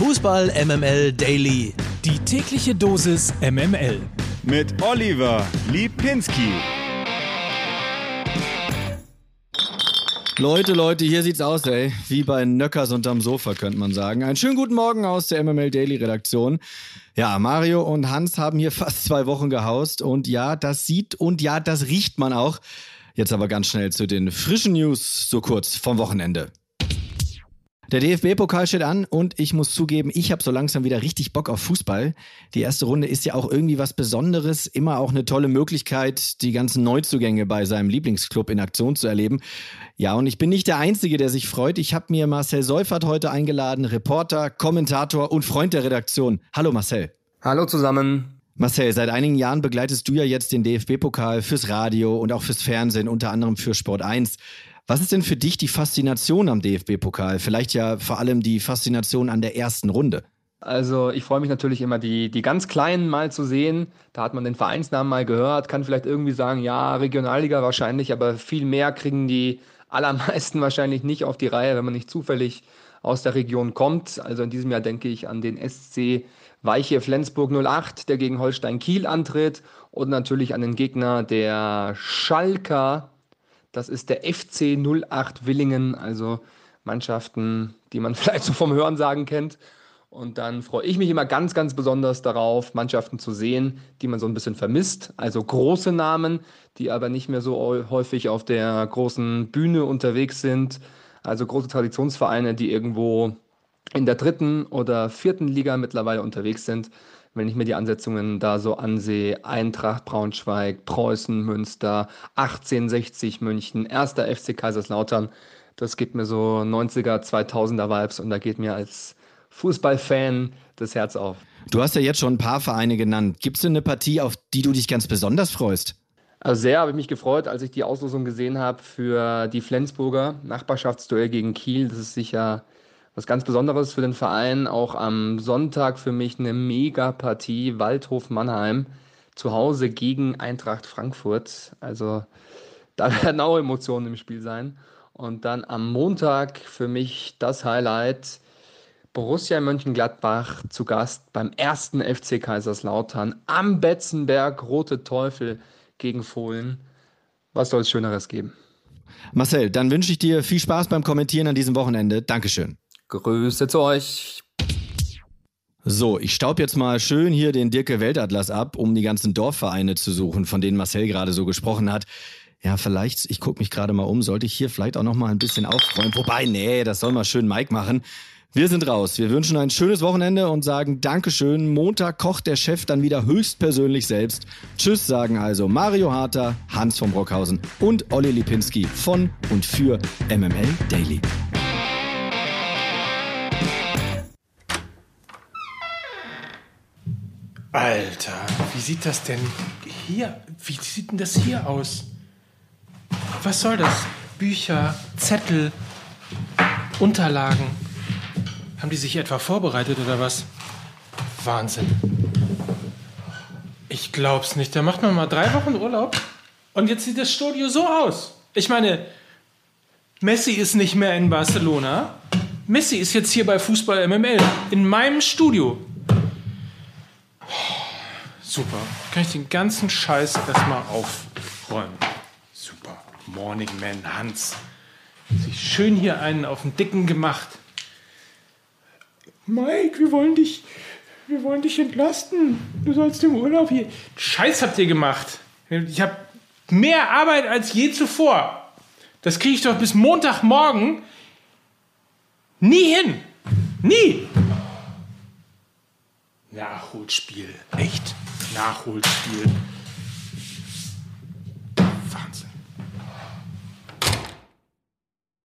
Fußball MML Daily. Die tägliche Dosis MML. Mit Oliver Lipinski. Leute, Leute, hier sieht's aus, ey. Wie bei Nöckers unterm Sofa, könnte man sagen. Einen schönen guten Morgen aus der MML Daily Redaktion. Ja, Mario und Hans haben hier fast zwei Wochen gehaust und ja, das sieht und ja, das riecht man auch. Jetzt aber ganz schnell zu den frischen News, so kurz vom Wochenende. Der DFB-Pokal steht an und ich muss zugeben, ich habe so langsam wieder richtig Bock auf Fußball. Die erste Runde ist ja auch irgendwie was Besonderes, immer auch eine tolle Möglichkeit, die ganzen Neuzugänge bei seinem Lieblingsclub in Aktion zu erleben. Ja, und ich bin nicht der Einzige, der sich freut. Ich habe mir Marcel Seufert heute eingeladen, Reporter, Kommentator und Freund der Redaktion. Hallo Marcel. Hallo zusammen. Marcel, seit einigen Jahren begleitest du ja jetzt den DFB-Pokal fürs Radio und auch fürs Fernsehen, unter anderem für Sport 1. Was ist denn für dich die Faszination am DFB-Pokal? Vielleicht ja vor allem die Faszination an der ersten Runde. Also ich freue mich natürlich immer, die, die ganz Kleinen mal zu sehen. Da hat man den Vereinsnamen mal gehört, kann vielleicht irgendwie sagen, ja, Regionalliga wahrscheinlich, aber viel mehr kriegen die allermeisten wahrscheinlich nicht auf die Reihe, wenn man nicht zufällig aus der Region kommt. Also in diesem Jahr denke ich an den SC Weiche Flensburg 08, der gegen Holstein Kiel antritt und natürlich an den Gegner der Schalker das ist der FC 08 Willingen, also Mannschaften, die man vielleicht so vom Hörensagen kennt. Und dann freue ich mich immer ganz, ganz besonders darauf, Mannschaften zu sehen, die man so ein bisschen vermisst. Also große Namen, die aber nicht mehr so häufig auf der großen Bühne unterwegs sind. Also große Traditionsvereine, die irgendwo in der dritten oder vierten Liga mittlerweile unterwegs sind wenn ich mir die Ansetzungen da so ansehe, Eintracht Braunschweig, Preußen, Münster, 1860 München, erster FC Kaiserslautern, das gibt mir so 90er, 2000er Vibes und da geht mir als Fußballfan das Herz auf. Du hast ja jetzt schon ein paar Vereine genannt. Gibt es denn eine Partie, auf die du dich ganz besonders freust? Also sehr habe ich mich gefreut, als ich die Auslosung gesehen habe für die Flensburger Nachbarschaftsduell gegen Kiel. Das ist sicher was ganz Besonderes für den Verein. Auch am Sonntag für mich eine Mega-Partie Waldhof Mannheim zu Hause gegen Eintracht Frankfurt. Also da werden auch Emotionen im Spiel sein. Und dann am Montag für mich das Highlight. Borussia Mönchengladbach zu Gast beim ersten FC Kaiserslautern am Betzenberg, Rote Teufel gegen Fohlen. Was soll es Schöneres geben? Marcel, dann wünsche ich dir viel Spaß beim Kommentieren an diesem Wochenende. Dankeschön. Grüße zu euch. So, ich staub jetzt mal schön hier den Dirke Weltatlas ab, um die ganzen Dorfvereine zu suchen, von denen Marcel gerade so gesprochen hat. Ja, vielleicht, ich gucke mich gerade mal um, sollte ich hier vielleicht auch noch mal ein bisschen aufräumen. Wobei, nee, das soll mal schön Mike machen. Wir sind raus. Wir wünschen ein schönes Wochenende und sagen Dankeschön. Montag kocht der Chef dann wieder höchstpersönlich selbst. Tschüss sagen also Mario Harter, Hans von Brockhausen und Olli Lipinski von und für MML Daily. Alter, wie sieht das denn hier? Wie sieht denn das hier aus? Was soll das? Bücher, Zettel, Unterlagen. Haben die sich etwa vorbereitet oder was? Wahnsinn. Ich glaub's nicht. Da macht man mal drei Wochen Urlaub und jetzt sieht das Studio so aus. Ich meine, Messi ist nicht mehr in Barcelona. Messi ist jetzt hier bei Fußball MML in meinem Studio. Super. Kann ich den ganzen Scheiß erstmal aufräumen. Super. Morning Man Hans. Sich schön hier einen auf den Dicken gemacht. Mike, wir wollen dich, wir wollen dich entlasten. Du sollst im Urlaub hier. Scheiß habt ihr gemacht. Ich habe mehr Arbeit als je zuvor. Das kriege ich doch bis Montagmorgen nie hin. Nie. Nachholspiel. Echt. Nachholspiel.